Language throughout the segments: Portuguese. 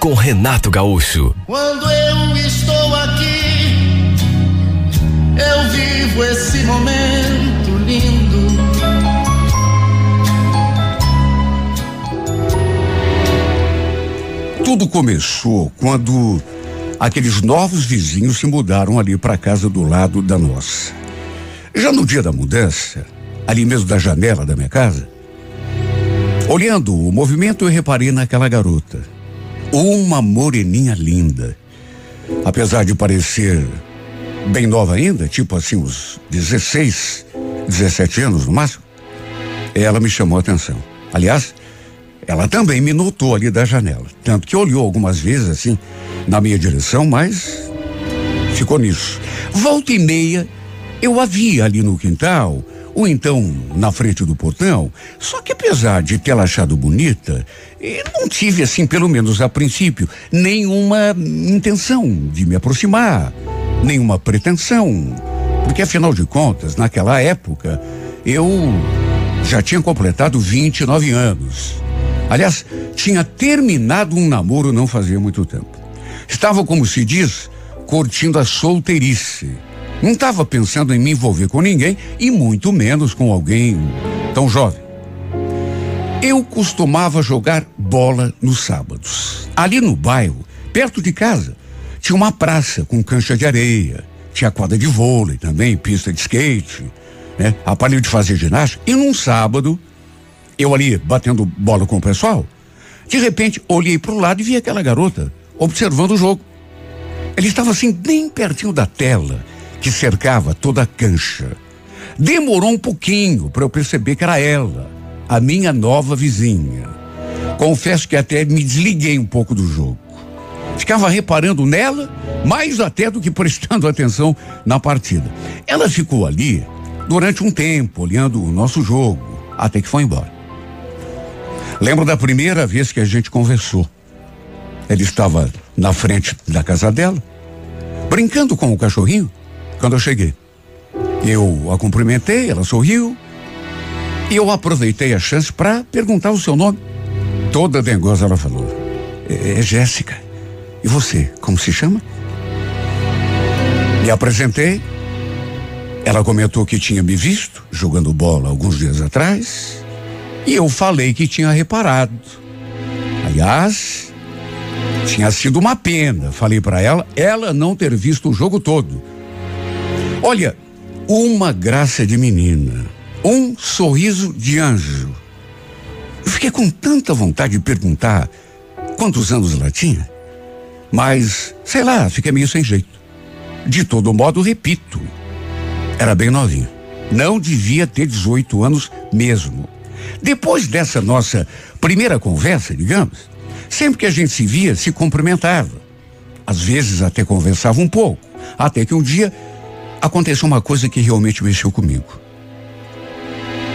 com Renato Gaúcho. Quando eu estou aqui, eu vivo esse momento lindo. Tudo começou quando aqueles novos vizinhos se mudaram ali para a casa do lado da nossa. Já no dia da mudança, ali mesmo da janela da minha casa, olhando o movimento, eu reparei naquela garota. Uma moreninha linda. Apesar de parecer bem nova ainda, tipo assim, uns 16, 17 anos no máximo, ela me chamou a atenção. Aliás, ela também me notou ali da janela. Tanto que olhou algumas vezes assim na minha direção, mas ficou nisso. Volta e meia, eu a via ali no quintal, ou então na frente do portão. Só que apesar de tê-la achado bonita, não tive, assim, pelo menos a princípio, nenhuma intenção de me aproximar, nenhuma pretensão. Porque afinal de contas, naquela época, eu já tinha completado 29 anos. Aliás, tinha terminado um namoro não fazia muito tempo. Estava, como se diz, curtindo a solteirice. Não estava pensando em me envolver com ninguém e muito menos com alguém tão jovem. Eu costumava jogar bola nos sábados. Ali no bairro, perto de casa, tinha uma praça com cancha de areia, tinha quadra de vôlei também, pista de skate, né? Aparelho de fazer ginástica. E num sábado, eu ali batendo bola com o pessoal, de repente olhei para o lado e vi aquela garota observando o jogo. Ele estava assim bem pertinho da tela que cercava toda a cancha. Demorou um pouquinho para eu perceber que era ela, a minha nova vizinha. Confesso que até me desliguei um pouco do jogo. Ficava reparando nela, mais até do que prestando atenção na partida. Ela ficou ali durante um tempo, olhando o nosso jogo, até que foi embora. Lembro da primeira vez que a gente conversou. Ele estava na frente da casa dela, brincando com o cachorrinho, quando eu cheguei. Eu a cumprimentei, ela sorriu, e eu aproveitei a chance para perguntar o seu nome. Toda dengosa ela falou: É, é Jéssica. E você, como se chama? Me apresentei. Ela comentou que tinha me visto jogando bola alguns dias atrás. E eu falei que tinha reparado. Aliás, tinha sido uma pena, falei para ela, ela não ter visto o jogo todo. Olha, uma graça de menina, um sorriso de anjo. Eu fiquei com tanta vontade de perguntar quantos anos ela tinha, mas, sei lá, fiquei meio sem jeito. De todo modo, repito, era bem novinha. Não devia ter 18 anos mesmo. Depois dessa nossa primeira conversa, digamos, sempre que a gente se via, se cumprimentava. Às vezes até conversava um pouco. Até que um dia aconteceu uma coisa que realmente mexeu comigo.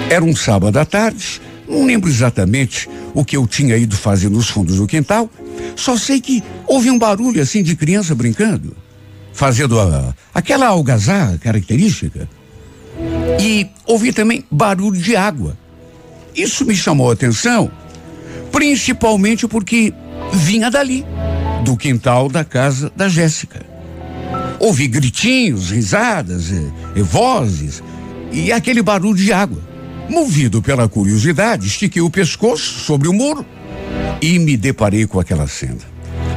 Era um sábado à tarde, não lembro exatamente o que eu tinha ido fazer nos fundos do quintal, só sei que houve um barulho assim de criança brincando, fazendo a, aquela algazarra característica. E ouvi também barulho de água. Isso me chamou a atenção, principalmente porque vinha dali, do quintal da casa da Jéssica. Ouvi gritinhos, risadas e, e vozes e aquele barulho de água. Movido pela curiosidade, estiquei o pescoço sobre o muro e me deparei com aquela cena.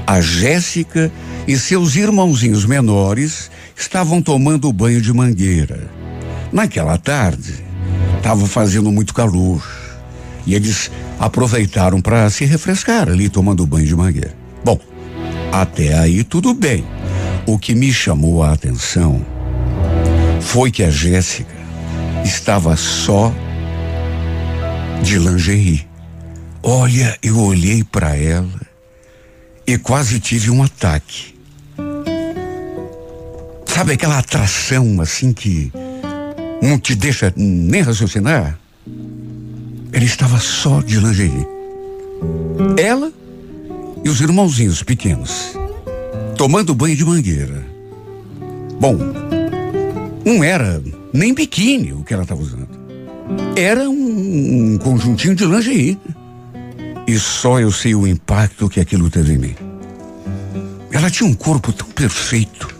A Jéssica e seus irmãozinhos menores estavam tomando banho de mangueira. Naquela tarde, estava fazendo muito calor e eles aproveitaram para se refrescar ali tomando banho de mangueira. Bom, até aí tudo bem. O que me chamou a atenção foi que a Jéssica estava só de lingerie. Olha, eu olhei para ela e quase tive um ataque. Sabe aquela atração assim que não te deixa nem raciocinar? Ela estava só de lingerie. Ela e os irmãozinhos pequenos, tomando banho de mangueira. Bom, não era nem biquíni o que ela estava usando. Era um, um conjuntinho de lingerie. E só eu sei o impacto que aquilo teve em mim. Ela tinha um corpo tão perfeito.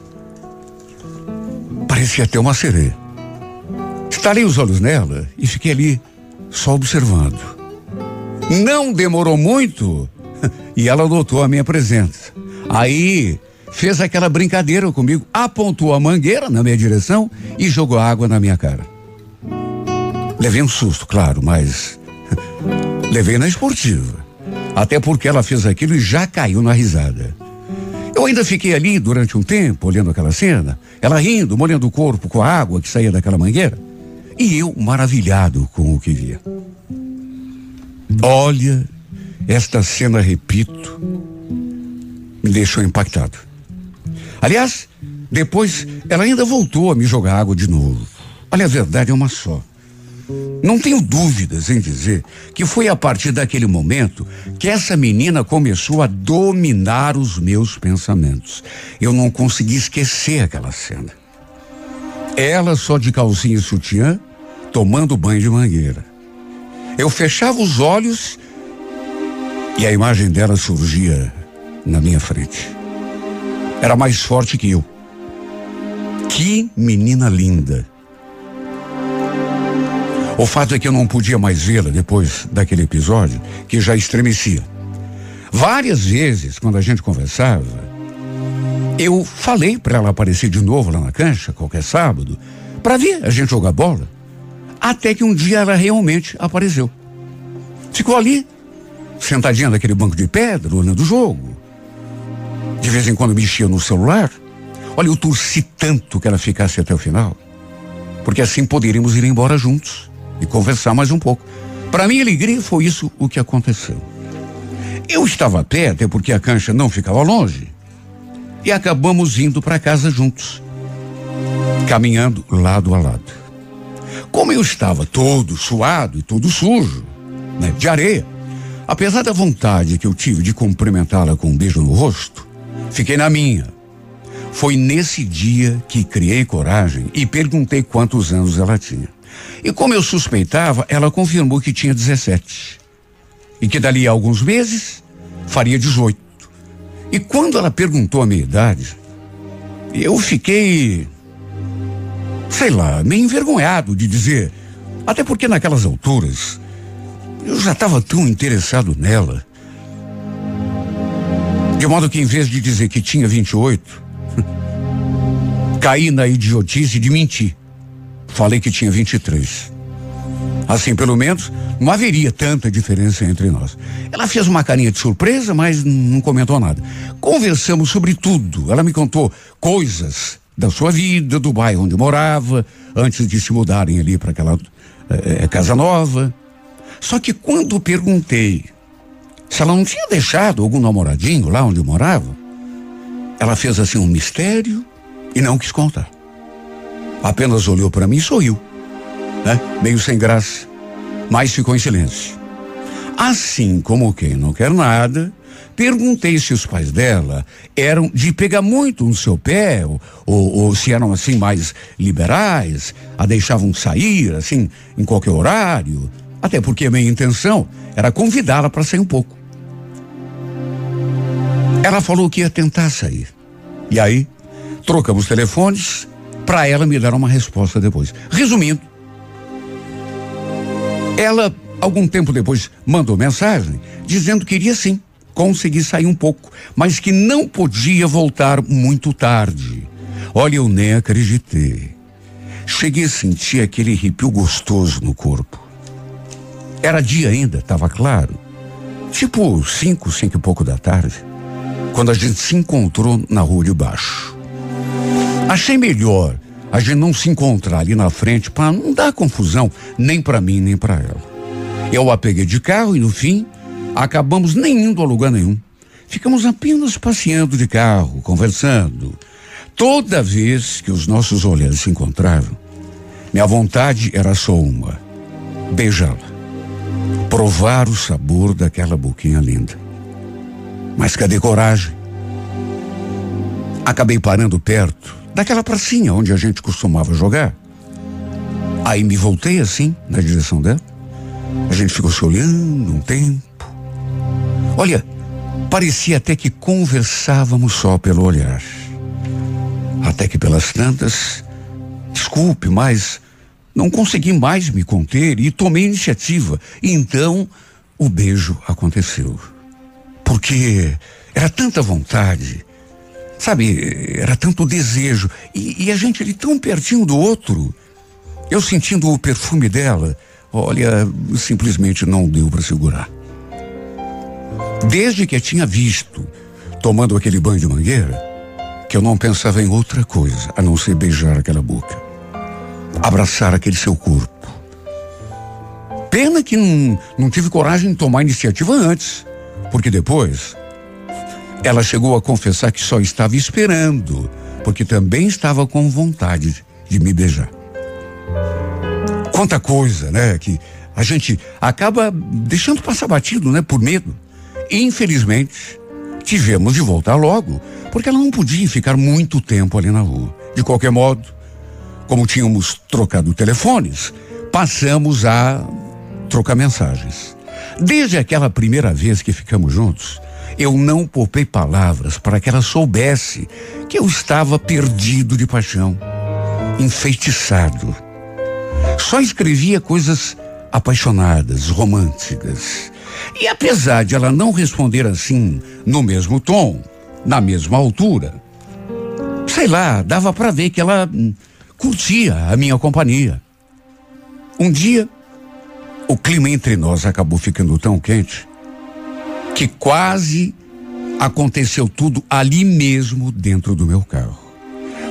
Parecia até uma sereia. Estalei os olhos nela e fiquei ali só observando. Não demorou muito e ela notou a minha presença. Aí fez aquela brincadeira comigo, apontou a mangueira na minha direção e jogou água na minha cara. Levei um susto, claro, mas levei na esportiva. Até porque ela fez aquilo e já caiu na risada. Eu ainda fiquei ali durante um tempo, olhando aquela cena, ela rindo, molhando o corpo com a água que saía daquela mangueira, e eu maravilhado com o que via. Olha, esta cena, repito, me deixou impactado. Aliás, depois ela ainda voltou a me jogar água de novo. Olha, a verdade é uma só. Não tenho dúvidas em dizer que foi a partir daquele momento que essa menina começou a dominar os meus pensamentos. Eu não consegui esquecer aquela cena. Ela só de calcinha e sutiã, tomando banho de mangueira. Eu fechava os olhos e a imagem dela surgia na minha frente. Era mais forte que eu. Que menina linda. O fato é que eu não podia mais vê-la depois daquele episódio, que já estremecia. Várias vezes, quando a gente conversava, eu falei para ela aparecer de novo lá na cancha, qualquer sábado, para ver a gente jogar bola. Até que um dia ela realmente apareceu. Ficou ali, sentadinha naquele banco de pedra, olhando o jogo. Vez em quando mexia no celular. Olha, eu torci tanto que ela ficasse até o final, porque assim poderíamos ir embora juntos e conversar mais um pouco. Para minha alegria, foi isso o que aconteceu. Eu estava perto, é porque a cancha não ficava longe, e acabamos indo para casa juntos, caminhando lado a lado. Como eu estava todo suado e todo sujo, né, de areia, apesar da vontade que eu tive de cumprimentá-la com um beijo no rosto, fiquei na minha. Foi nesse dia que criei coragem e perguntei quantos anos ela tinha. E como eu suspeitava, ela confirmou que tinha 17. E que dali a alguns meses faria 18. E quando ela perguntou a minha idade, eu fiquei, sei lá, meio envergonhado de dizer. Até porque naquelas alturas eu já estava tão interessado nela. De modo que em vez de dizer que tinha 28, caí na idiotice de mentir. Falei que tinha 23. Assim, pelo menos, não haveria tanta diferença entre nós. Ela fez uma carinha de surpresa, mas não comentou nada. Conversamos sobre tudo. Ela me contou coisas da sua vida, do bairro onde morava, antes de se mudarem ali para aquela é, casa nova. Só que quando perguntei se ela não tinha deixado algum namoradinho lá onde morava, ela fez assim um mistério e não quis contar. Apenas olhou para mim e sorriu, né? Meio sem graça, mas ficou em silêncio. Assim como quem não quer nada, perguntei se os pais dela eram de pegar muito no seu pé, ou, ou, se eram assim mais liberais, a deixavam sair assim em qualquer horário, até porque a minha intenção era convidá-la para sair um pouco. Ela falou que ia tentar sair. E aí, trocamos telefones para ela me dar uma resposta depois. Resumindo, ela, algum tempo depois, mandou mensagem dizendo que iria sim conseguir sair um pouco, mas que não podia voltar muito tarde. Olha, eu nem acreditei. Cheguei a sentir aquele arrepio gostoso no corpo. Era dia ainda, estava claro. Tipo cinco, cinco e pouco da tarde, quando a gente se encontrou na rua de baixo. Achei melhor a gente não se encontrar ali na frente para não dar confusão nem para mim nem para ela. Eu a peguei de carro e no fim acabamos nem indo a lugar nenhum. Ficamos apenas passeando de carro, conversando. Toda vez que os nossos olhares se encontravam, minha vontade era só uma: beijá-la. Provar o sabor daquela boquinha linda. Mas cadê coragem? Acabei parando perto daquela pracinha onde a gente costumava jogar. Aí me voltei assim, na direção dela. A gente ficou se olhando um tempo. Olha, parecia até que conversávamos só pelo olhar. Até que pelas tantas, desculpe, mas não consegui mais me conter e tomei iniciativa. Então o beijo aconteceu. Porque era tanta vontade, sabe, era tanto desejo. E, e a gente ali tão pertinho do outro. Eu sentindo o perfume dela, olha, simplesmente não deu para segurar. Desde que a tinha visto tomando aquele banho de mangueira, que eu não pensava em outra coisa a não ser beijar aquela boca, abraçar aquele seu corpo. Pena que não, não tive coragem de tomar iniciativa antes, porque depois ela chegou a confessar que só estava esperando, porque também estava com vontade de me beijar. Quanta coisa, né, que a gente acaba deixando passar batido, né, por medo. Infelizmente, tivemos de voltar logo, porque ela não podia ficar muito tempo ali na rua. De qualquer modo, como tínhamos trocado telefones, passamos a trocar mensagens. Desde aquela primeira vez que ficamos juntos, eu não poupei palavras para que ela soubesse que eu estava perdido de paixão, enfeitiçado. Só escrevia coisas apaixonadas, românticas. E apesar de ela não responder assim, no mesmo tom, na mesma altura, sei lá, dava para ver que ela hum, curtia a minha companhia. Um dia, o clima entre nós acabou ficando tão quente que quase aconteceu tudo ali mesmo dentro do meu carro.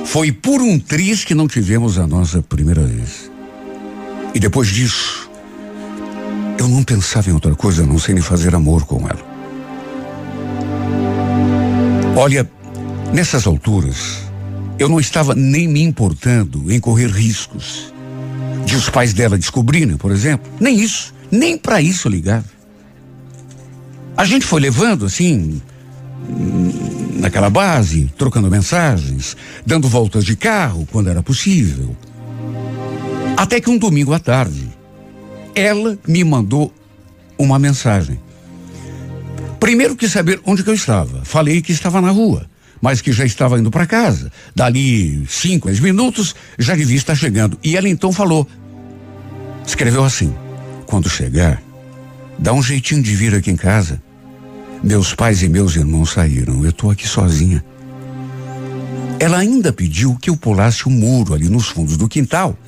Foi por um triz que não tivemos a nossa primeira vez. E depois disso, eu não pensava em outra coisa não ser em fazer amor com ela. Olha, nessas alturas, eu não estava nem me importando em correr riscos de os pais dela descobrirem, por exemplo. Nem isso, nem para isso ligava. A gente foi levando assim, naquela base, trocando mensagens, dando voltas de carro quando era possível. Até que um domingo à tarde, ela me mandou uma mensagem. Primeiro quis saber onde que eu estava. Falei que estava na rua, mas que já estava indo para casa. Dali cinco, dez minutos, já devia estar chegando. E ela então falou. Escreveu assim: Quando chegar, dá um jeitinho de vir aqui em casa. Meus pais e meus irmãos saíram. Eu estou aqui sozinha. Ela ainda pediu que eu pulasse o muro ali nos fundos do quintal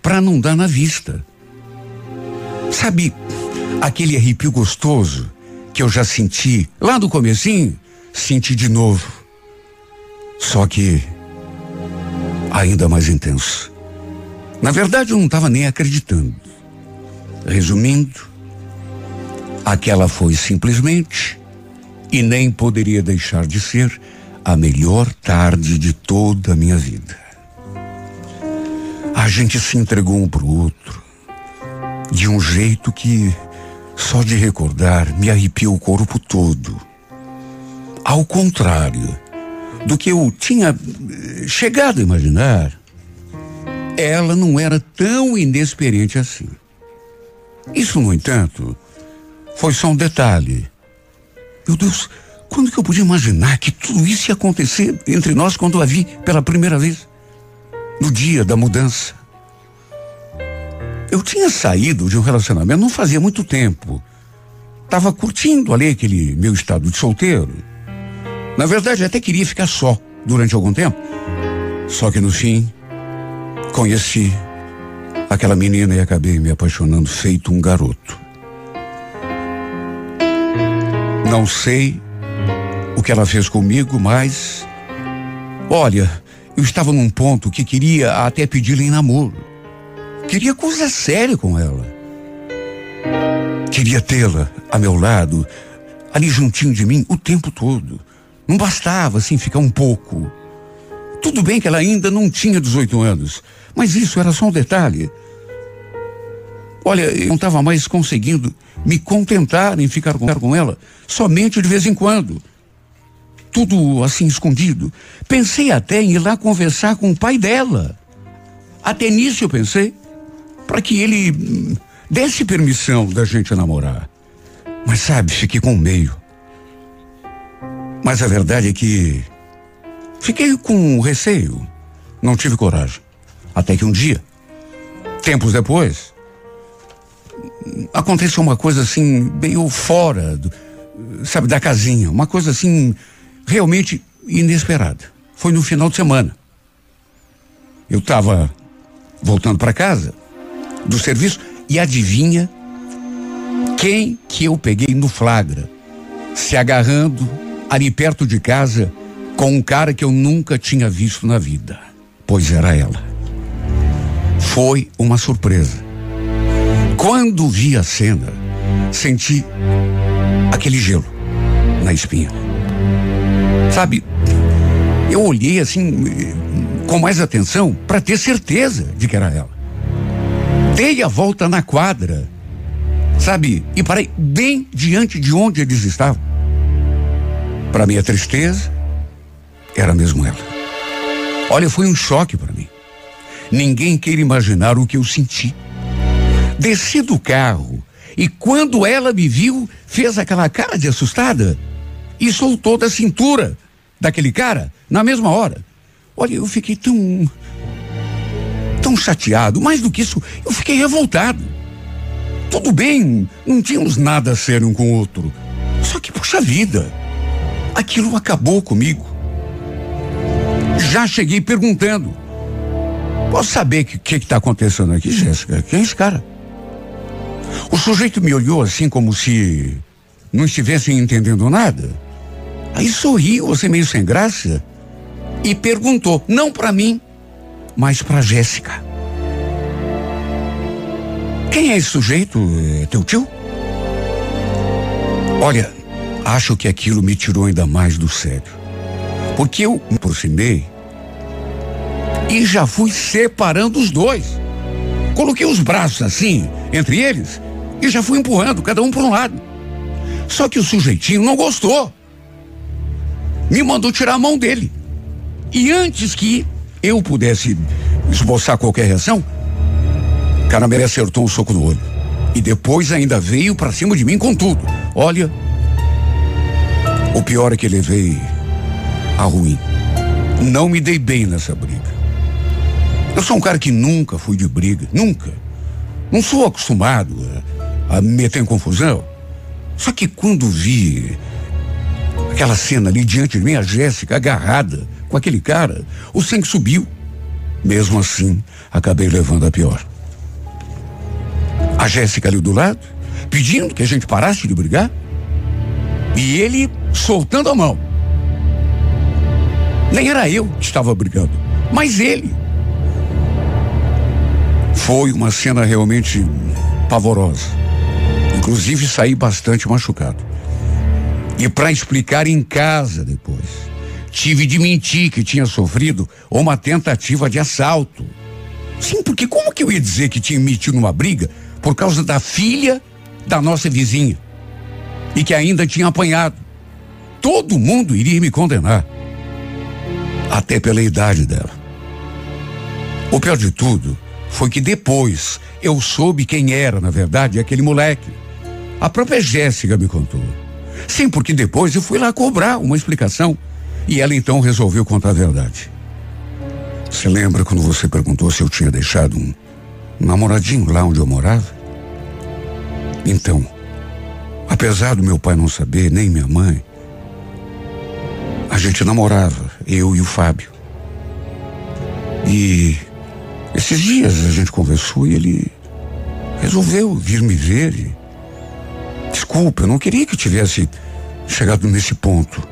para não dar na vista. Sabe aquele arrepio gostoso que eu já senti lá no comecinho? Senti de novo. Só que ainda mais intenso. Na verdade, eu não estava nem acreditando. Resumindo, aquela foi simplesmente e nem poderia deixar de ser a melhor tarde de toda a minha vida. A gente se entregou um pro outro de um jeito que só de recordar me arrepia o corpo todo. Ao contrário do que eu tinha eh, chegado a imaginar, ela não era tão inexperiente assim. Isso, no entanto, foi só um detalhe. Meu Deus, quando que eu podia imaginar que tudo isso ia acontecer entre nós quando a vi pela primeira vez? No dia da mudança. Eu tinha saído de um relacionamento não fazia muito tempo. Tava curtindo ali aquele meu estado de solteiro. Na verdade, até queria ficar só durante algum tempo. Só que no fim, conheci aquela menina e acabei me apaixonando feito um garoto. Não sei o que ela fez comigo, mas. Olha, eu estava num ponto que queria até pedir em namoro. Queria coisa séria com ela. Queria tê-la a meu lado, ali juntinho de mim, o tempo todo. Não bastava, assim, ficar um pouco. Tudo bem que ela ainda não tinha 18 anos, mas isso era só um detalhe. Olha, eu não estava mais conseguindo me contentar em ficar com ela somente de vez em quando. Tudo assim escondido. Pensei até em ir lá conversar com o pai dela. Até nisso eu pensei, para que ele hum, desse permissão da gente namorar. Mas sabe, fiquei com meio. Mas a verdade é que fiquei com receio. Não tive coragem. Até que um dia, tempos depois, aconteceu uma coisa assim, meio fora, do, sabe, da casinha. Uma coisa assim, realmente inesperada. Foi no final de semana. Eu estava voltando para casa do serviço e adivinha quem que eu peguei no flagra, se agarrando ali perto de casa com um cara que eu nunca tinha visto na vida. Pois era ela. Foi uma surpresa. Quando vi a cena, senti aquele gelo na espinha. Sabe, eu olhei assim com mais atenção para ter certeza de que era ela. Dei a volta na quadra, sabe, e parei bem diante de onde eles estavam. Para minha tristeza, era mesmo ela. Olha, foi um choque para mim. Ninguém queira imaginar o que eu senti. Desci do carro e quando ela me viu, fez aquela cara de assustada e soltou da cintura daquele cara na mesma hora. Olha, eu fiquei tão. tão chateado. Mais do que isso, eu fiquei revoltado. Tudo bem, não tínhamos nada a ser um com o outro. Só que, puxa vida, aquilo acabou comigo. Já cheguei perguntando. Posso saber o que está acontecendo aqui, Jéssica? Quem é esse cara? O sujeito me olhou assim como se não estivesse entendendo nada. Aí sorriu, assim meio sem graça, e perguntou, não para mim, mas para Jéssica. Quem é esse sujeito? É teu tio? Olha, acho que aquilo me tirou ainda mais do sério. Porque eu me aproximei e já fui separando os dois. Coloquei os braços assim, entre eles, e já fui empurrando, cada um por um lado. Só que o sujeitinho não gostou. Me mandou tirar a mão dele. E antes que eu pudesse esboçar qualquer reação, o cara me acertou um soco no olho. E depois ainda veio para cima de mim com tudo. Olha, o pior é que levei a ruim. Não me dei bem nessa briga. Eu sou um cara que nunca fui de briga, nunca. Não sou acostumado a, a me meter em confusão. Só que quando vi aquela cena ali diante de mim, a Jéssica agarrada com aquele cara, o sangue subiu. Mesmo assim, acabei levando a pior. A Jéssica ali do lado, pedindo que a gente parasse de brigar, e ele soltando a mão. Nem era eu que estava brigando, mas ele. Foi uma cena realmente pavorosa. Inclusive saí bastante machucado. E para explicar em casa depois, tive de mentir que tinha sofrido uma tentativa de assalto. Sim, porque como que eu ia dizer que tinha metido numa briga por causa da filha da nossa vizinha e que ainda tinha apanhado? Todo mundo iria me condenar, até pela idade dela. O pior de tudo foi que depois eu soube quem era, na verdade, aquele moleque. A própria Jéssica me contou. Sim, porque depois eu fui lá cobrar uma explicação e ela então resolveu contar a verdade. Você lembra quando você perguntou se eu tinha deixado um, namoradinho lá onde eu morava? Então, apesar do meu pai não saber, nem minha mãe, a gente namorava, eu e o Fábio. E esses dias a gente conversou e ele resolveu vir me ver. E, desculpa, eu não queria que tivesse chegado nesse ponto.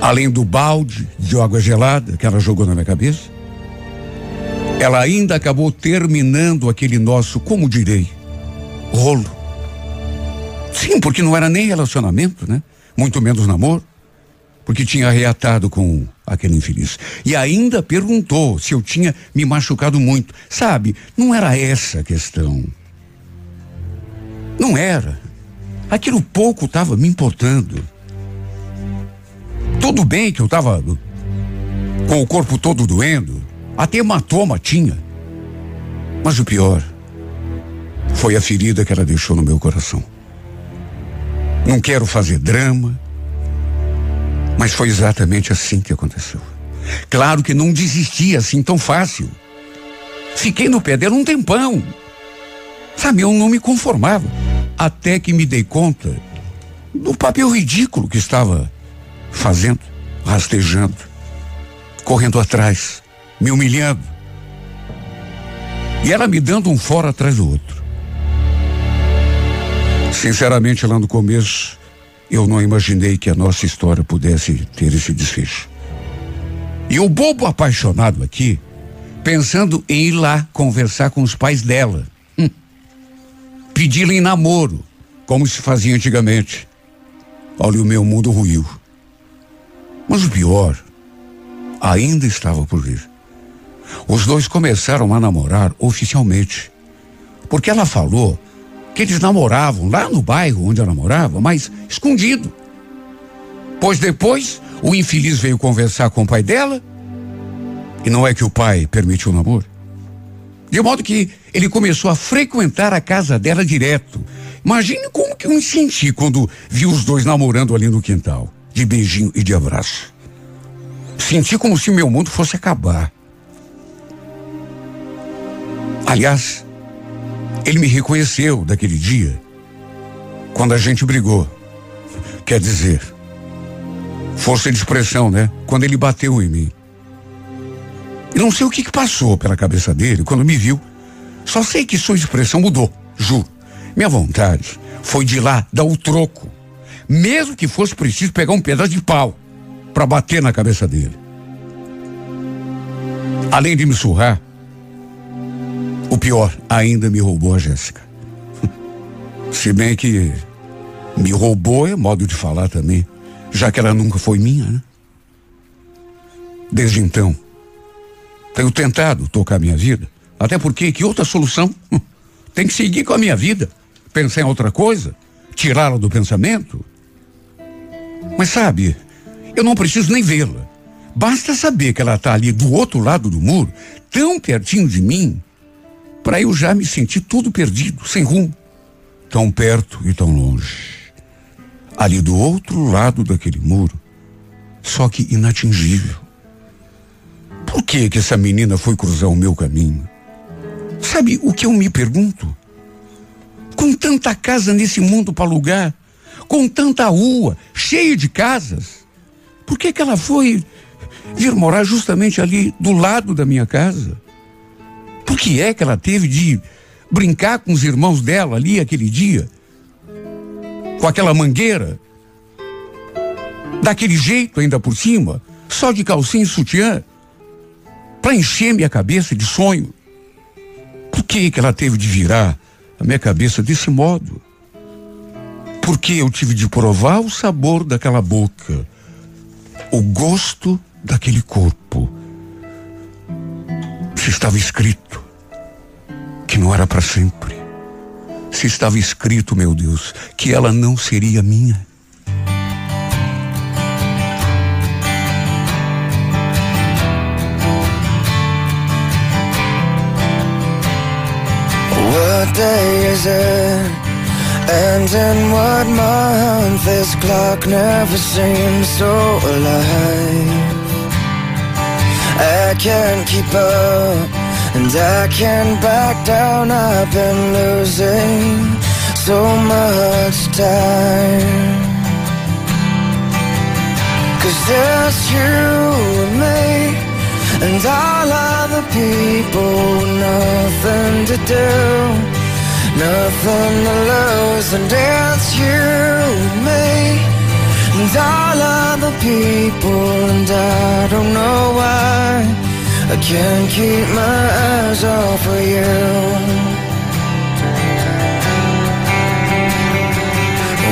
Além do balde de água gelada que ela jogou na minha cabeça, ela ainda acabou terminando aquele nosso, como direi, rolo. Sim, porque não era nem relacionamento, né? Muito menos namoro. Porque tinha reatado com aquele infeliz. E ainda perguntou se eu tinha me machucado muito. Sabe, não era essa a questão. Não era. Aquilo pouco estava me importando. Tudo bem que eu estava com o corpo todo doendo, até hematoma tinha. Mas o pior foi a ferida que ela deixou no meu coração. Não quero fazer drama, mas foi exatamente assim que aconteceu. Claro que não desisti assim tão fácil. Fiquei no pé dela um tempão. Sabe, eu não me conformava. Até que me dei conta do papel ridículo que estava fazendo, rastejando, correndo atrás, me humilhando. E ela me dando um fora atrás do outro. Sinceramente, lá no começo, eu não imaginei que a nossa história pudesse ter esse desfecho. E o bobo apaixonado aqui, pensando em ir lá conversar com os pais dela, hum, pedi-la em namoro, como se fazia antigamente. Olha, o meu mundo ruiu. Mas o pior ainda estava por vir. Os dois começaram a namorar oficialmente. Porque ela falou que eles namoravam lá no bairro onde ela morava, mas escondido. Pois depois o infeliz veio conversar com o pai dela e não é que o pai permitiu o namoro. De modo que ele começou a frequentar a casa dela direto. Imagine como que eu me senti quando vi os dois namorando ali no quintal, de beijinho e de abraço. Senti como se meu mundo fosse acabar. Aliás, ele me reconheceu daquele dia, quando a gente brigou. Quer dizer, força de expressão, né? Quando ele bateu em mim. E não sei o que, que passou pela cabeça dele quando me viu. Só sei que sua expressão mudou, juro. Minha vontade foi de lá dar o troco. Mesmo que fosse preciso pegar um pedaço de pau para bater na cabeça dele. Além de me surrar, o pior, ainda me roubou a Jéssica. Se bem que me roubou é modo de falar também, já que ela nunca foi minha, né? Desde então, tenho tentado tocar minha vida, até porque que outra solução? Tem que seguir com a minha vida, pensar em outra coisa, tirá-la do pensamento. Mas sabe, eu não preciso nem vê-la. Basta saber que ela está ali do outro lado do muro, tão pertinho de mim, para eu já me sentir todo perdido, sem rumo. Tão perto e tão longe. Ali do outro lado daquele muro, só que inatingível. Por que que essa menina foi cruzar o meu caminho? Sabe o que eu me pergunto? Com tanta casa nesse mundo para alugar, com tanta rua cheia de casas, por que que ela foi vir morar justamente ali do lado da minha casa? Que é que ela teve de brincar com os irmãos dela ali aquele dia? Com aquela mangueira? Daquele jeito ainda por cima? Só de calcinha e sutiã? Para encher minha cabeça de sonho? Por que que ela teve de virar a minha cabeça desse modo? Porque eu tive de provar o sabor daquela boca, o gosto daquele corpo. Se estava escrito que não era para sempre. Se estava escrito, meu Deus, que ela não seria minha. What day is it? And in what month? This clock never seems so alive. I can't keep up. And I can't back down, I've been losing so much time. Cause there's you and me And all other people Nothing to do Nothing to lose. And it's you and me And all other people And I don't know why I can't keep my eyes off of you.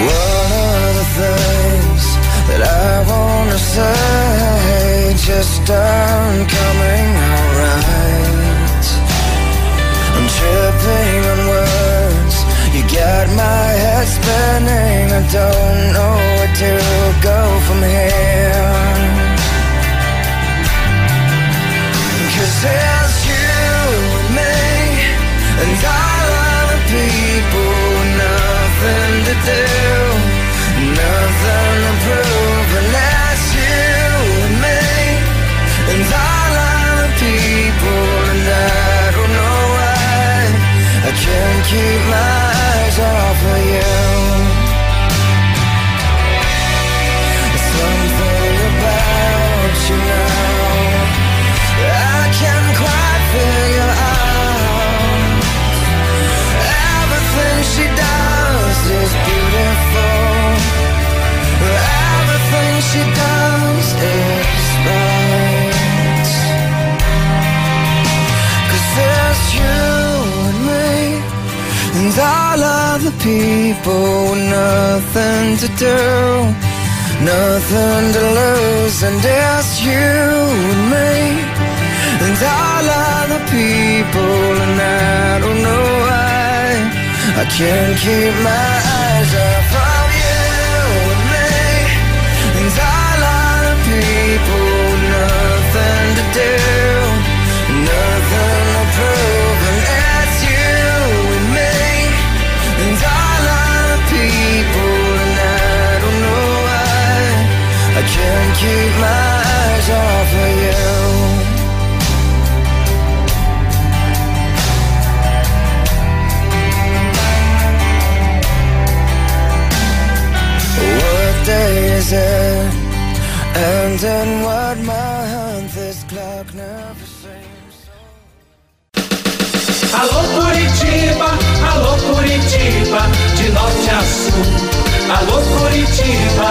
What are the things that I wanna say? Just aren't coming out right keep my eyes off of you. Something about you now I can't quite figure out. Everything she does is beautiful. Everything she does is love other people with nothing to do, nothing to lose, and there's you and me, and all other people, and I don't know why I can't keep my eyes off can't keep my eyes off of you. What day is it? And in what month this clock never seems Alô Curitiba, alô Curitiba, de norte a sul. Alô Curitiba,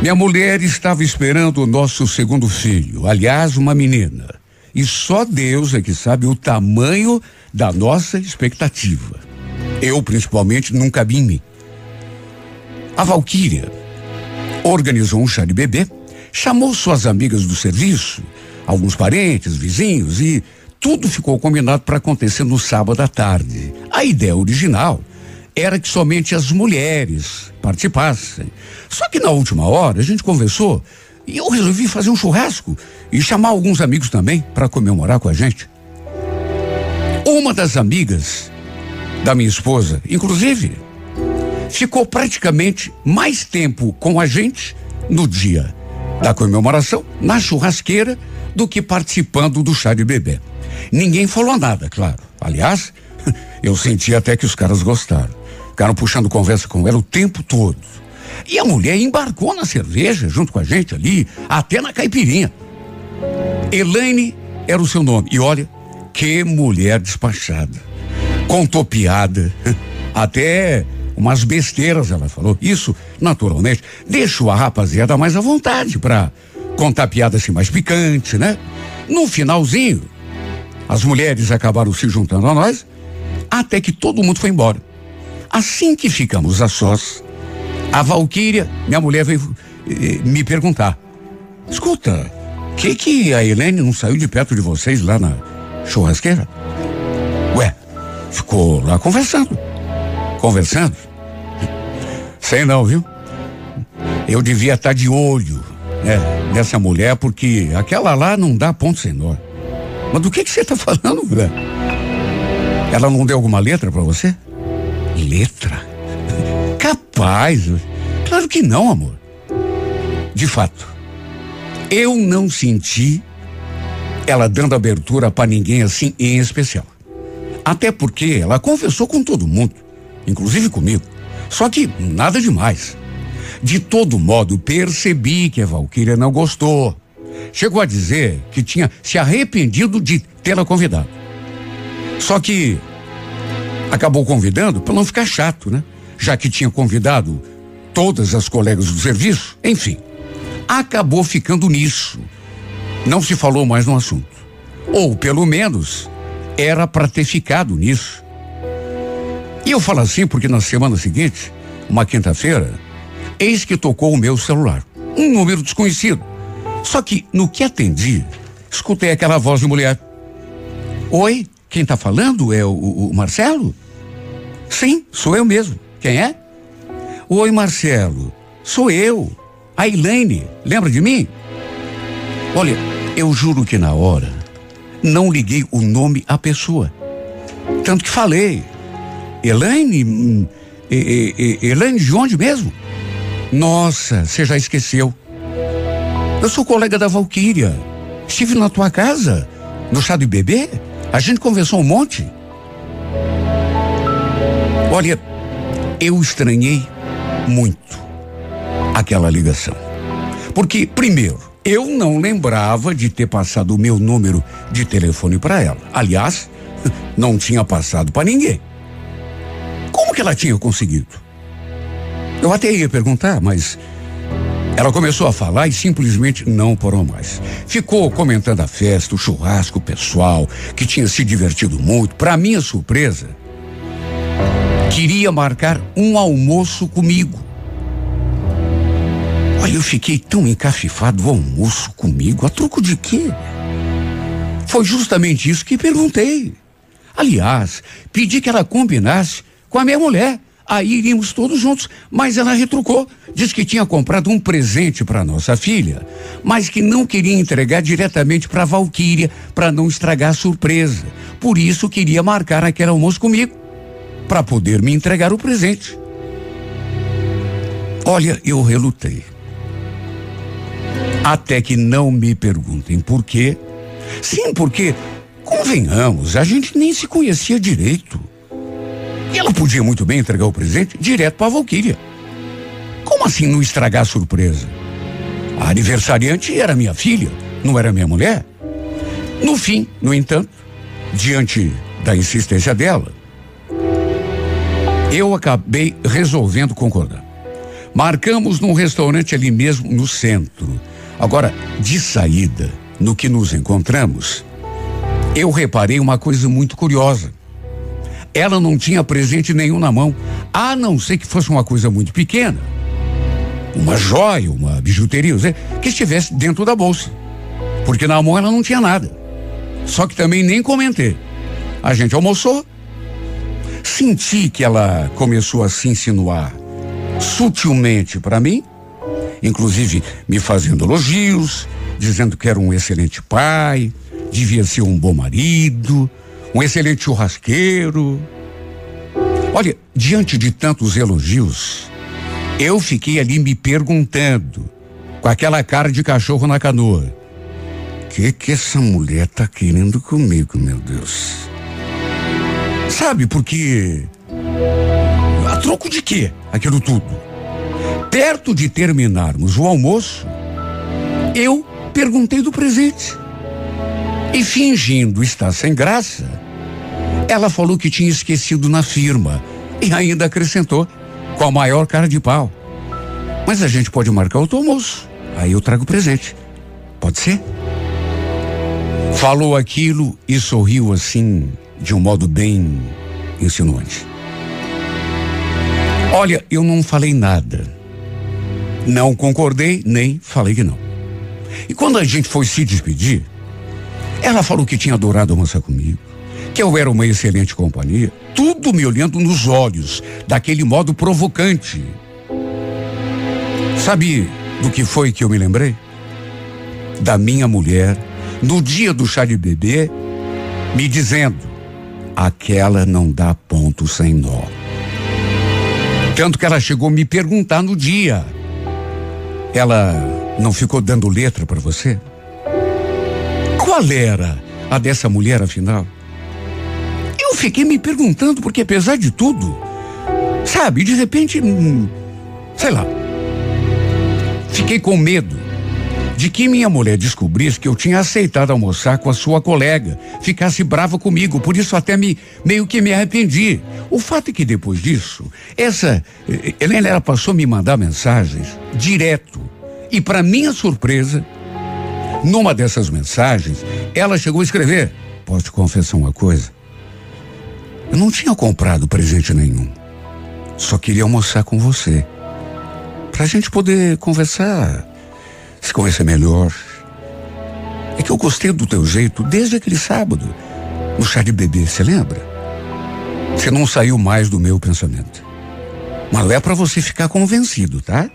Minha mulher estava esperando o nosso segundo filho, aliás, uma menina. E só Deus é que sabe o tamanho da nossa expectativa. Eu, principalmente, nunca vi em mim. A Valquíria organizou um chá de bebê, chamou suas amigas do serviço, alguns parentes, vizinhos e tudo ficou combinado para acontecer no sábado à tarde. A ideia original era que somente as mulheres participassem. Só que na última hora a gente conversou e eu resolvi fazer um churrasco e chamar alguns amigos também para comemorar com a gente. Uma das amigas da minha esposa, inclusive, ficou praticamente mais tempo com a gente no dia da comemoração, na churrasqueira, do que participando do chá de bebê. Ninguém falou nada, claro. Aliás, eu senti até que os caras gostaram. Ficaram puxando conversa com ela o tempo todo. E a mulher embarcou na cerveja junto com a gente ali, até na caipirinha. Elaine era o seu nome. E olha, que mulher despachada. Contou piada. Até umas besteiras ela falou. Isso, naturalmente, deixou a rapaziada mais à vontade para contar piada assim mais picante, né? No finalzinho, as mulheres acabaram se juntando a nós, até que todo mundo foi embora. Assim que ficamos a sós, a Valquíria, minha mulher, veio eh, me perguntar: escuta, que que a Helene não saiu de perto de vocês lá na churrasqueira? Ué, ficou lá conversando. Conversando? Sei não, viu? Eu devia estar de olho, né, nessa mulher, porque aquela lá não dá ponto sem nó. Mas do que que você está falando, mulher? Ela não deu alguma letra para você? Letra? Capaz. Claro que não, amor. De fato, eu não senti ela dando abertura para ninguém assim em especial. Até porque ela confessou com todo mundo, inclusive comigo. Só que nada demais. De todo modo, percebi que a Valquíria não gostou. Chegou a dizer que tinha se arrependido de tê-la convidado. Só que acabou convidando para não ficar chato, né? Já que tinha convidado todas as colegas do serviço, enfim. Acabou ficando nisso. Não se falou mais no assunto. Ou, pelo menos, era para ter ficado nisso. E eu falo assim porque na semana seguinte, uma quinta-feira, eis que tocou o meu celular. Um número desconhecido. Só que no que atendi, escutei aquela voz de mulher. Oi, quem tá falando é o, o, Marcelo? Sim, sou eu mesmo. Quem é? Oi, Marcelo. Sou eu. A Elaine. Lembra de mim? Olha, Eu juro que na hora não liguei o nome à pessoa. Tanto que falei. Elaine. Hum, Elaine de onde mesmo? Nossa, você já esqueceu. Eu sou colega da Valquíria. Estive na tua casa, no chá de bebê. A gente conversou um monte. Olha, eu estranhei muito aquela ligação. Porque, primeiro, eu não lembrava de ter passado o meu número de telefone para ela. Aliás, não tinha passado para ninguém. Como que ela tinha conseguido? Eu até ia perguntar, mas ela começou a falar e simplesmente não parou mais. Ficou comentando a festa, o churrasco, o pessoal, que tinha se divertido muito. Para minha surpresa, queria marcar um almoço comigo. Olha, eu fiquei tão encafifado, o almoço comigo, a troco de quê? Foi justamente isso que perguntei. Aliás, pedi que ela combinasse com a minha mulher. Aí iríamos todos juntos, mas ela retrucou. Diz que tinha comprado um presente para nossa filha, mas que não queria entregar diretamente para Valquíria para não estragar a surpresa. Por isso queria marcar aquele almoço comigo, para poder me entregar o presente. Olha, eu relutei. Até que não me perguntem por quê. Sim, porque, convenhamos, a gente nem se conhecia direito. E ela podia muito bem entregar o presente direto para a Valquíria. Como assim não estragar a surpresa? A aniversariante era minha filha, não era minha mulher. No fim, no entanto, diante da insistência dela, eu acabei resolvendo concordar. Marcamos num restaurante ali mesmo no centro. Agora, de saída, no que nos encontramos, eu reparei uma coisa muito curiosa. Ela não tinha presente nenhum na mão, a não ser que fosse uma coisa muito pequena. Uma joia, uma bijuteria, que estivesse dentro da bolsa. Porque na mão ela não tinha nada. Só que também nem comentei. A gente almoçou. Senti que ela começou a se insinuar sutilmente para mim, inclusive me fazendo elogios, dizendo que era um excelente pai, devia ser um bom marido, um excelente churrasqueiro. Olha, diante de tantos elogios, eu fiquei ali me perguntando, com aquela cara de cachorro na canoa, que que essa mulher tá querendo comigo, meu Deus? Sabe, porque a troco de quê? Aquilo tudo. Perto de terminarmos o almoço, eu perguntei do presente. E fingindo estar sem graça, ela falou que tinha esquecido na firma e ainda acrescentou, com a maior cara de pau. Mas a gente pode marcar outro almoço. Aí eu trago o presente. Pode ser? Falou aquilo e sorriu assim, de um modo bem insinuante. Olha, eu não falei nada. Não concordei, nem falei que não. E quando a gente foi se despedir, ela falou que tinha adorado almoçar comigo, que eu era uma excelente companhia, tudo me olhando nos olhos, daquele modo provocante. Sabe do que foi que eu me lembrei? Da minha mulher, no dia do chá de bebê, me dizendo: aquela não dá ponto sem nó. Tanto que ela chegou me perguntar no dia: ela não ficou dando letra para você? Qual era a dessa mulher, afinal? Eu fiquei me perguntando, porque apesar de tudo, sabe, de repente, hum, sei lá, fiquei com medo de que minha mulher descobrisse que eu tinha aceitado almoçar com a sua colega, ficasse brava comigo, por isso até me meio que me arrependi. O fato é que depois disso, essa eh, Helena ela passou a me mandar mensagens direto. E para minha surpresa, numa dessas mensagens, ela chegou a escrever: Posso te confessar uma coisa? Eu não tinha comprado presente nenhum. Só queria almoçar com você. Pra gente poder conversar, se conhecer melhor. É que eu gostei do teu jeito desde aquele sábado, no chá de bebê, você lembra? Você não saiu mais do meu pensamento. Mas não é para você ficar convencido, tá?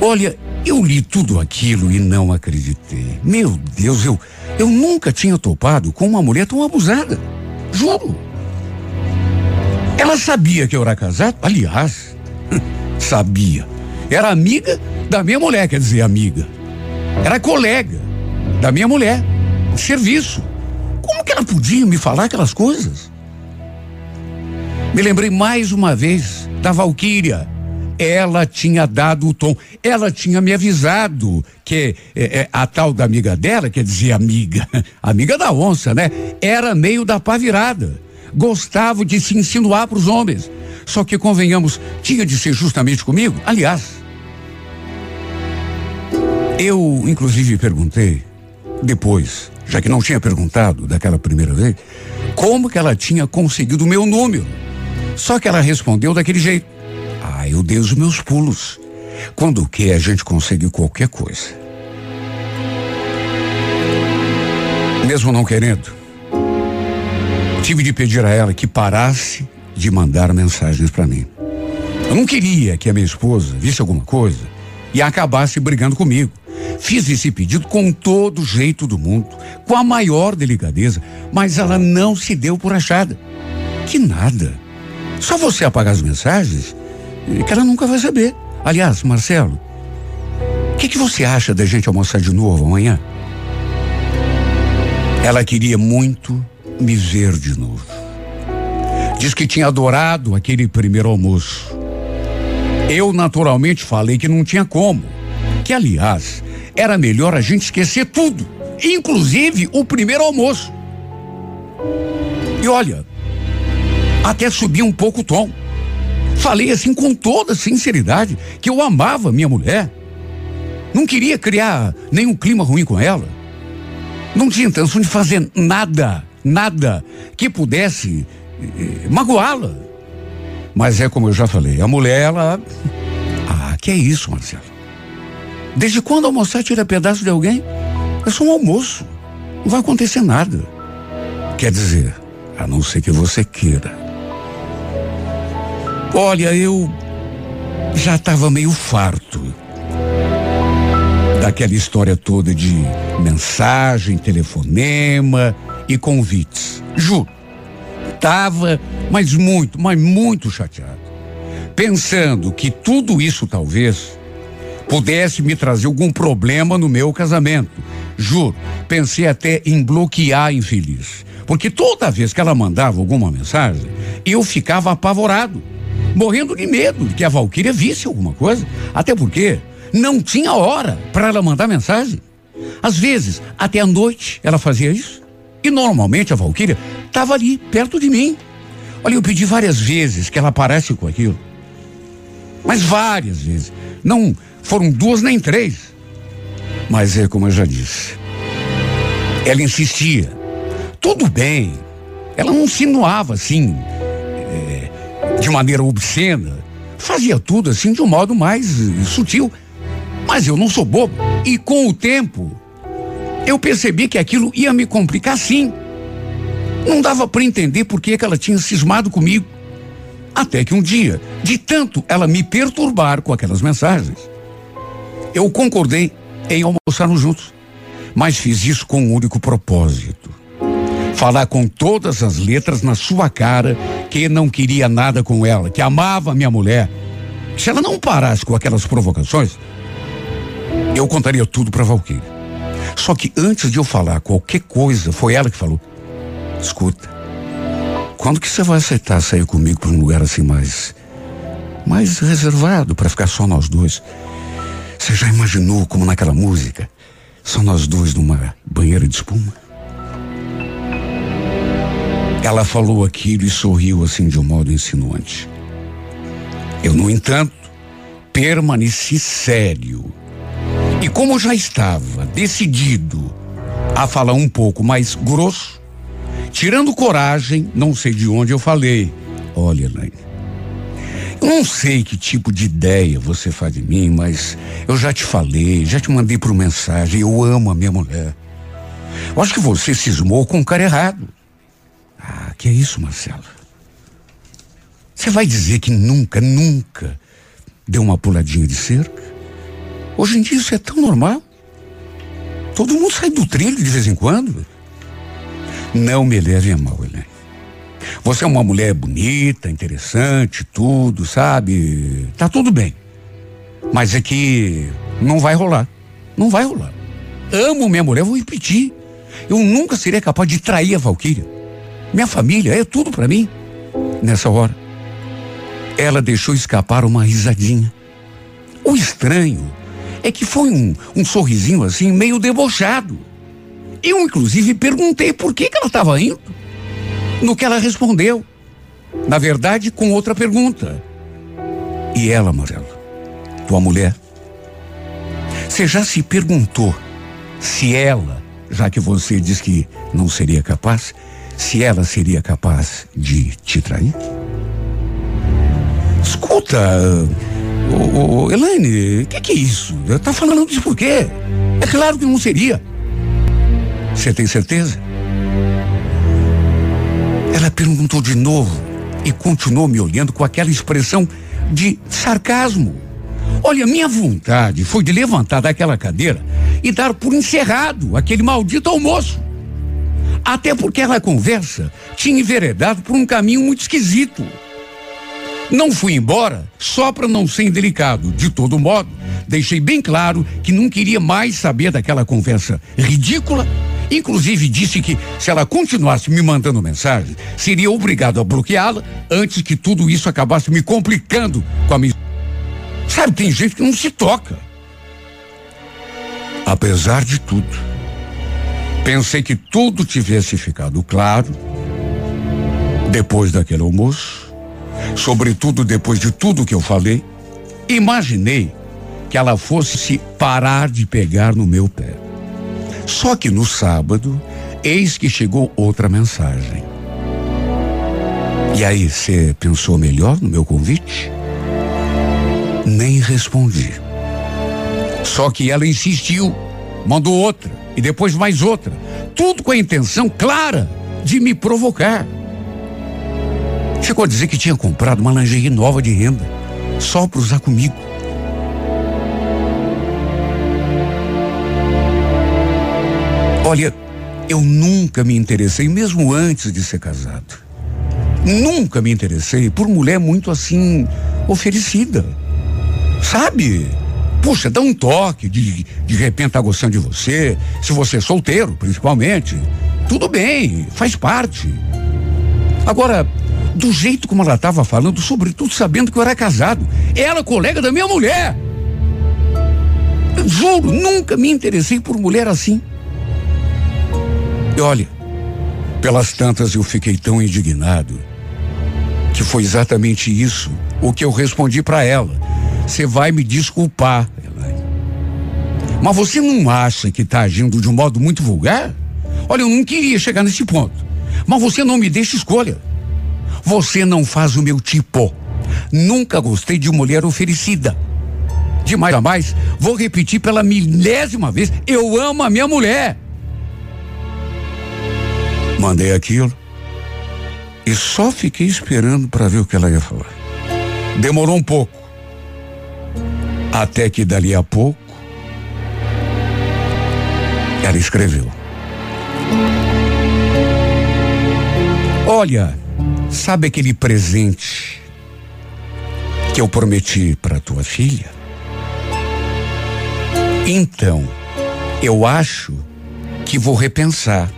Olha, Eu li tudo aquilo e não acreditei. Meu Deus, eu, eu nunca tinha topado com uma mulher tão abusada. Juro. Ela sabia que eu era casado, aliás, sabia. Era amiga da minha mulher, quer dizer, amiga. Era colega da minha mulher, de serviço. Como que ela podia me falar aquelas coisas? Me lembrei mais uma vez da Valquíria ela tinha dado o tom, ela tinha me avisado que é, é, a tal da amiga dela, quer dizer amiga, amiga da onça, né? Era meio da pá virada. Gostava de se insinuar para os homens. Só que convenhamos, tinha de ser justamente comigo. Aliás, eu inclusive perguntei depois, já que não tinha perguntado daquela primeira vez, como que ela tinha conseguido o meu número. Só que ela respondeu daquele jeito. Eu dei os meus pulos. Quando quer, a gente consegue qualquer coisa. Mesmo não querendo, tive de pedir a ela que parasse de mandar mensagens para mim. Eu não queria que a minha esposa visse alguma coisa e acabasse brigando comigo. Fiz esse pedido com todo o jeito do mundo, com a maior delicadeza, mas ela não se deu por achada. Que nada. Só você apagar as mensagens que ela nunca vai saber. Aliás, Marcelo, o que, que você acha da gente almoçar de novo amanhã? Ela queria muito me ver de novo. Diz que tinha adorado aquele primeiro almoço. Eu naturalmente falei que não tinha como. Que, aliás, era melhor a gente esquecer tudo, inclusive o primeiro almoço. E olha, até subi um pouco o tom. Falei assim com toda sinceridade que eu amava minha mulher. Não queria criar nenhum clima ruim com ela. Não tinha intenção de fazer nada, nada que pudesse eh, magoá-la. Mas é como eu já falei, a mulher, ela. Ah, que é isso, Marcelo? Desde quando almoçar tira pedaço de alguém? É só um almoço. Não vai acontecer nada. Quer dizer, a não ser que você queira. Olha, eu já estava meio farto daquela história toda de mensagem, telefonema e convites. Juro. Tava, mas muito, mas muito chateado. Pensando que tudo isso talvez pudesse me trazer algum problema no meu casamento. Juro, pensei até em bloquear a infeliz. Porque toda vez que ela mandava alguma mensagem, eu ficava apavorado morrendo de medo de que a Valquíria visse alguma coisa. Até porque não tinha hora para ela mandar mensagem. Às vezes, até a noite, ela fazia isso. E normalmente a Valquíria estava ali, perto de mim. Olha, eu pedi várias vezes que ela parasse com aquilo. Mas várias vezes. Não foram duas nem três. Mas é como eu já disse. Ela insistia. Tudo bem. Ela não insinuava assim de maneira obscena. Fazia tudo assim de um modo mais uh, sutil. Mas eu não sou bobo. E com o tempo, eu percebi que aquilo ia me complicar sim. Não dava para entender por que ela tinha cismado comigo. Até que um dia, de tanto ela me perturbar com aquelas mensagens, eu concordei em almoçarmos juntos. Mas fiz isso com um único propósito falar com todas as letras na sua cara que não queria nada com ela, que amava minha mulher. Se ela não parasse com aquelas provocações, eu contaria tudo para Valquíria. Só que antes de eu falar qualquer coisa, foi ela que falou: "Escuta, quando que você vai aceitar sair comigo para um lugar assim mais mais reservado para ficar só nós dois? Você já imaginou como naquela música, só nós dois numa banheira de espuma?" Ela falou aquilo e sorriu assim de um modo insinuante. Eu, no entanto, permaneci sério. E como já estava decidido a falar um pouco mais grosso, tirando coragem, não sei de onde eu falei. Olha, Elaine, eu não sei que tipo de ideia você faz de mim, mas eu já te falei, já te mandei por mensagem, eu amo a minha mulher. Eu acho que você cismou com o cara errado. Ah, que é isso, Marcelo? Você vai dizer que nunca, nunca deu uma puladinha de cerca? Hoje em dia isso é tão normal. Todo mundo sai do trilho de vez em quando. Não me leve a mal, Helene. Você é uma mulher bonita, interessante, tudo, sabe? Tá tudo bem. Mas é que não vai rolar. Não vai rolar. Amo minha mulher, vou repetir. Eu nunca seria capaz de trair a Valquíria. Minha família é tudo para mim. Nessa hora, ela deixou escapar uma risadinha. O estranho é que foi um, um sorrisinho assim, meio debochado. Eu, inclusive, perguntei por que, que ela estava indo. No que ela respondeu. Na verdade, com outra pergunta. E ela, Morelo, tua mulher, você já se perguntou se ela, já que você diz que não seria capaz, se ela seria capaz de te trair? Escuta, Elaine, o que, que, é isso? Tá falando isso por quê? É claro que não seria. Você tem certeza? Ela perguntou de novo e continuou me olhando com aquela expressão de sarcasmo. Olha, minha vontade foi de levantar daquela cadeira e dar por encerrado aquele maldito almoço. Até porque aquela conversa tinha enveredado por um caminho muito esquisito. Não fui embora só para não ser indelicado. De todo modo, deixei bem claro que não queria mais saber daquela conversa ridícula. Inclusive disse que se ela continuasse me mandando mensagem, seria obrigado a bloqueá-la antes que tudo isso acabasse me complicando com a minha. Sabe, tem gente que não se toca. Apesar de tudo, pensei que tudo tivesse ficado claro depois daquele almoço, sobretudo depois de tudo que eu falei. Imaginei que ela fosse se parar de pegar no meu pé. Só que no sábado, eis que chegou outra mensagem. E aí, você pensou melhor no meu convite? Nem respondi. Só que ela insistiu, mandou outra e depois mais outra, tudo com a intenção clara de me provocar. Chegou a dizer que tinha comprado uma lingerie nova de renda, só para usar comigo. Olha, eu nunca me interessei, mesmo antes de ser casado. Nunca me interessei por mulher muito assim, oferecida. Sabe? Puxa, dá um toque, de, de repente tá gostando de você, se você é solteiro, principalmente. Tudo bem, faz parte. Agora, do jeito como ela estava falando, sobretudo sabendo que eu era casado, ela colega da minha mulher. Eu juro, nunca me interessei por mulher assim. E olha, pelas tantas eu fiquei tão indignado que foi exatamente isso o que eu respondi para ela. Você vai me desculpar, Elaine. Mas você não acha que está agindo de um modo muito vulgar? Olha, eu não queria chegar nesse ponto. Mas você não me deixa escolha. Você não faz o meu tipo. Nunca gostei de mulher oferecida. De mais a mais, vou repetir pela milésima vez: eu amo a minha mulher. Mandei aquilo e só fiquei esperando para ver o que ela ia falar. Demorou um pouco. Até que dali a pouco ela escreveu. Olha, sabe aquele presente que eu prometi para tua filha? Então, eu acho que vou repensar.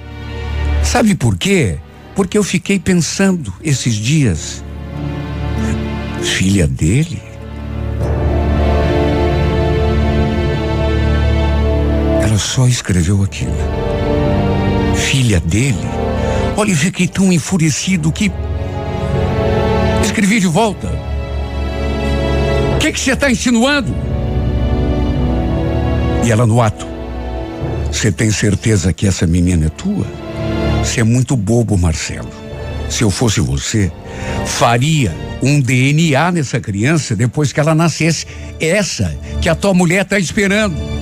Sabe por quê? Porque eu fiquei pensando esses dias. Filha dele? Só escreveu aquilo. Filha dele? Olha, eu fiquei tão enfurecido que. Escrevi de volta. O que você está insinuando? E ela no ato. Você tem certeza que essa menina é tua? Você é muito bobo, Marcelo. Se eu fosse você, faria um DNA nessa criança depois que ela nascesse. Essa que a tua mulher está esperando.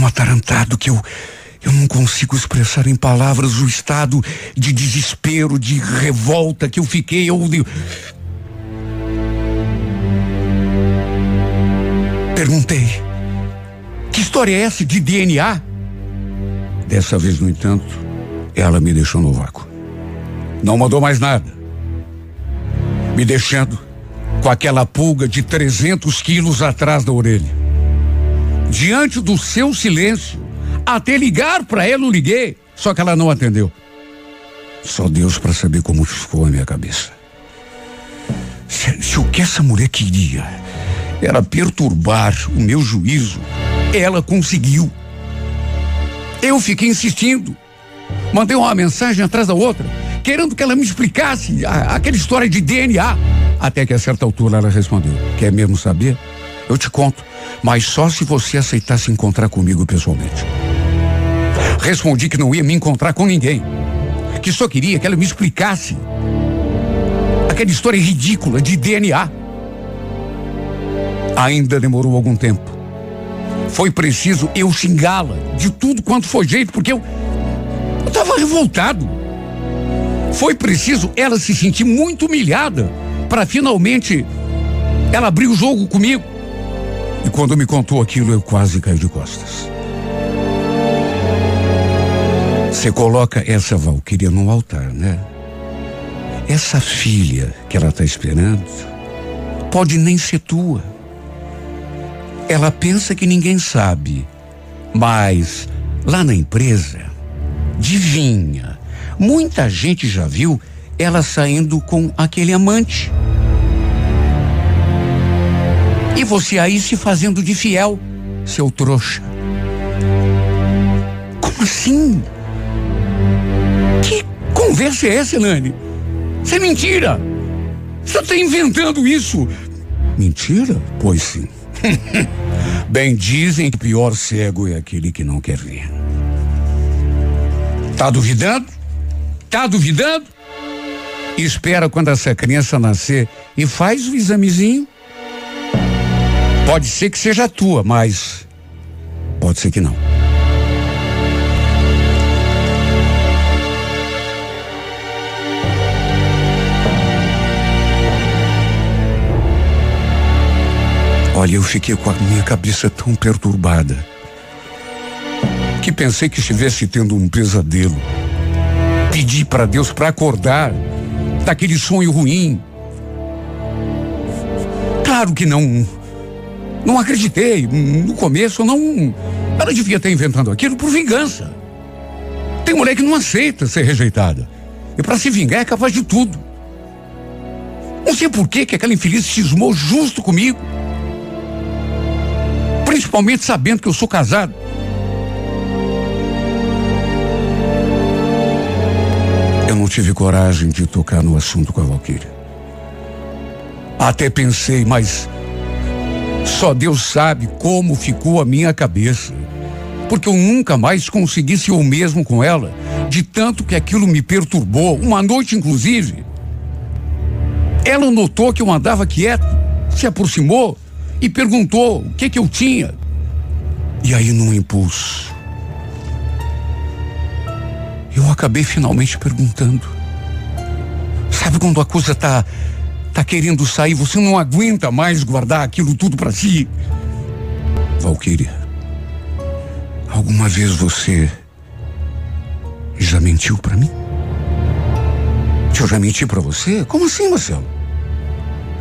Tão atarantado que eu, Eu não consigo expressar em palavras o estado de desespero, de revolta que eu fiquei. Eu. Perguntei: Que história é essa de DNA? Dessa vez, no entanto, ela me deixou no vácuo. Não mandou mais nada. Me deixando com aquela pulga de 300 quilos atrás da orelha. Diante do seu silêncio, até ligar para ela eu liguei, só que ela não atendeu. Só Deus para saber como ficou a minha cabeça. Se, se o que essa mulher queria era perturbar o meu juízo, ela conseguiu. Eu fiquei insistindo. Mandei uma mensagem atrás da outra, querendo que ela me explicasse a, aquela história de DNA. Até que a certa altura ela respondeu: Quer mesmo saber? Eu te conto, mas só se você aceitar se encontrar comigo pessoalmente. Respondi que não ia me encontrar com ninguém. Que só queria que ela me explicasse aquela história ridícula de DNA. Ainda demorou algum tempo. Foi preciso eu xingá-la de tudo quanto foi jeito, porque eu estava revoltado. Foi preciso ela se sentir muito humilhada para finalmente ela abrir o jogo comigo. E quando me contou aquilo, eu quase caí de costas. Você coloca essa Valquíria no altar, né? Essa filha que ela está esperando pode nem ser tua. Ela pensa que ninguém sabe, mas lá na empresa, divinha, muita gente já viu ela saindo com aquele amante. E você aí se fazendo de fiel, seu trouxa. Como assim? Que conversa é essa, Nani? Isso é mentira! Você está inventando isso! Mentira? Pois sim. Bem dizem que o pior cego é aquele que não quer ver. Tá duvidando? Tá duvidando? Espera quando essa criança nascer e faz o examezinho. Pode ser que seja tua, mas pode ser que não. Olha, eu fiquei com a minha cabeça tão perturbada que pensei que estivesse tendo um pesadelo. Pedi para Deus para acordar daquele sonho ruim. Claro que não. Não acreditei. No começo, não. Ela devia estar inventando aquilo por vingança. Tem mulher que não aceita ser rejeitada. E para se vingar é capaz de tudo. Não sei por que, que aquela infeliz cismou justo comigo. Principalmente sabendo que eu sou casado. Eu não tive coragem de tocar no assunto com a Valquíria. Até pensei, mas só Deus sabe como ficou a minha cabeça. Porque eu nunca mais consegui ser o mesmo com ela, de tanto que aquilo me perturbou, uma noite inclusive. Ela notou que eu andava quieto, se aproximou e perguntou o que que eu tinha. E aí, num impulso, eu acabei finalmente perguntando. Sabe quando a coisa tá tá querendo sair, você não aguenta mais guardar aquilo tudo para si? Valquíria, alguma vez você já mentiu para mim? Eu já menti para você? Como assim, Marcelo?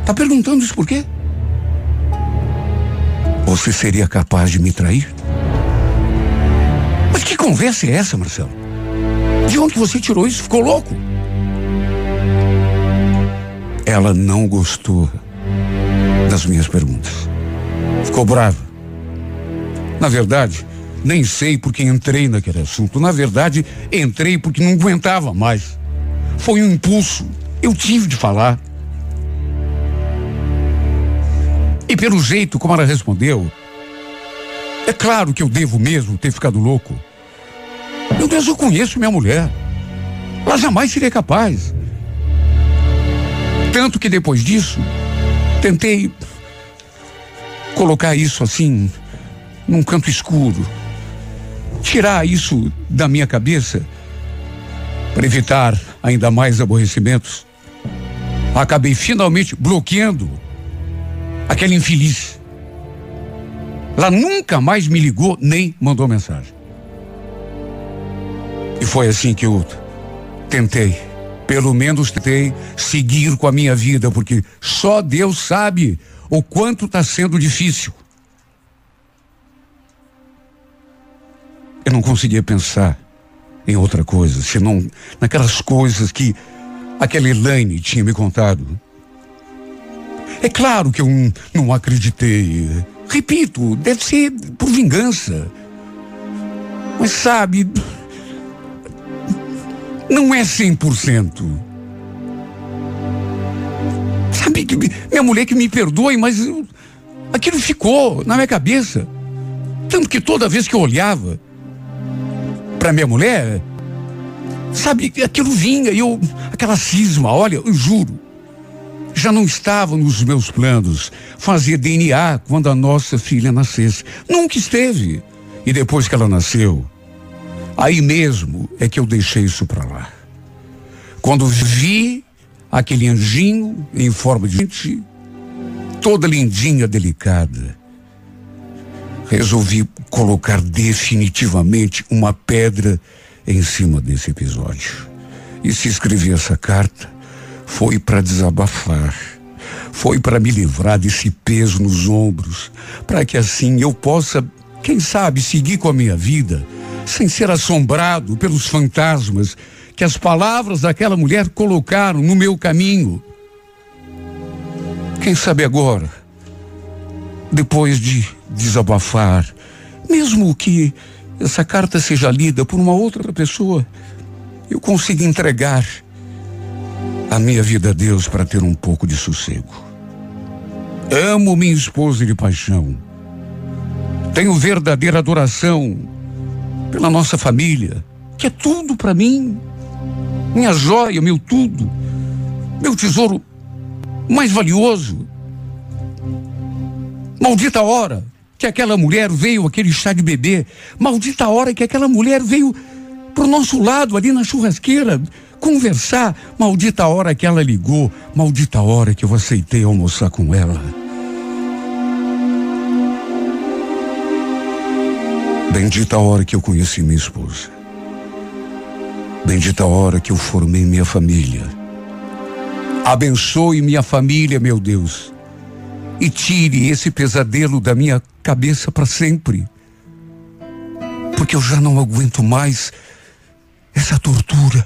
Tá perguntando isso por quê? Você seria capaz de me trair? Mas que conversa é essa, Marcelo? De onde você tirou isso? Ficou louco? Ela não gostou das minhas perguntas. Ficou brava. Na verdade, nem sei porque entrei naquele assunto. Na verdade, entrei porque não aguentava mais. Foi um impulso. Eu tive de falar. E pelo jeito como ela respondeu, é claro que eu devo mesmo ter ficado louco. Meu Deus, eu conheço minha mulher. Ela jamais seria capaz. Tanto que depois disso, tentei colocar isso assim, num canto escuro. tirar isso da minha cabeça, para evitar ainda mais aborrecimentos, acabei finalmente bloqueando aquele infeliz. Ela nunca mais me ligou nem mandou mensagem. E foi assim que eu tentei, pelo menos tentei seguir com a minha vida, porque só Deus sabe o quanto está sendo difícil. Eu não conseguia pensar em outra coisa, senão naquelas coisas que aquela Elaine tinha me contado. É claro que eu não acreditei. Repito, deve ser por vingança. Mas sabe, não é 100%. Sabe que minha mulher que me perdoe, mas eu, aquilo ficou na minha cabeça. Tanto que toda vez que eu olhava para minha mulher, sabe, aquilo vinha e eu, aquela cisma, olha, eu juro, já não estava nos meus planos fazer DNA quando a nossa filha nascesse. Nunca esteve. E depois que ela nasceu, aí mesmo é que eu deixei isso para lá. Quando vi aquele anjinho em forma de gente, toda lindinha, delicada, resolvi colocar definitivamente uma pedra em cima desse episódio. E se escrevi essa carta, foi para desabafar. Foi para me livrar desse peso nos ombros, para que assim eu possa, quem sabe, seguir com a minha vida sem ser assombrado pelos fantasmas que as palavras daquela mulher colocaram no meu caminho. Quem sabe agora, depois de desabafar, mesmo que essa carta seja lida por uma outra pessoa, eu consiga entregar a minha vida a Deus para ter um pouco de sossego. Amo minha esposa de paixão. Tenho verdadeira adoração pela nossa família, que é tudo para mim. Minha joia, meu tudo. Meu tesouro mais valioso. Maldita hora que aquela mulher veio, aquele chá de bebê. Maldita hora que aquela mulher veio pro nosso lado ali na churrasqueira conversar. Maldita hora que ela ligou, maldita hora que eu aceitei almoçar com ela. Bendita hora que eu conheci minha esposa. Bendita hora que eu formei minha família. Abençoe minha família, meu Deus. E tire esse pesadelo da minha cabeça para sempre. Porque eu já não aguento mais essa tortura.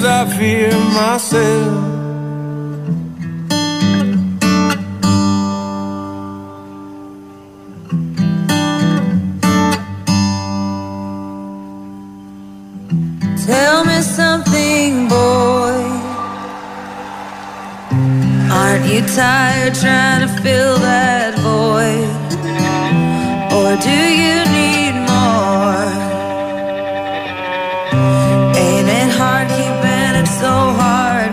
Times, I fear myself. Tell me something, boy. Aren't you tired trying to fill that void? Or do you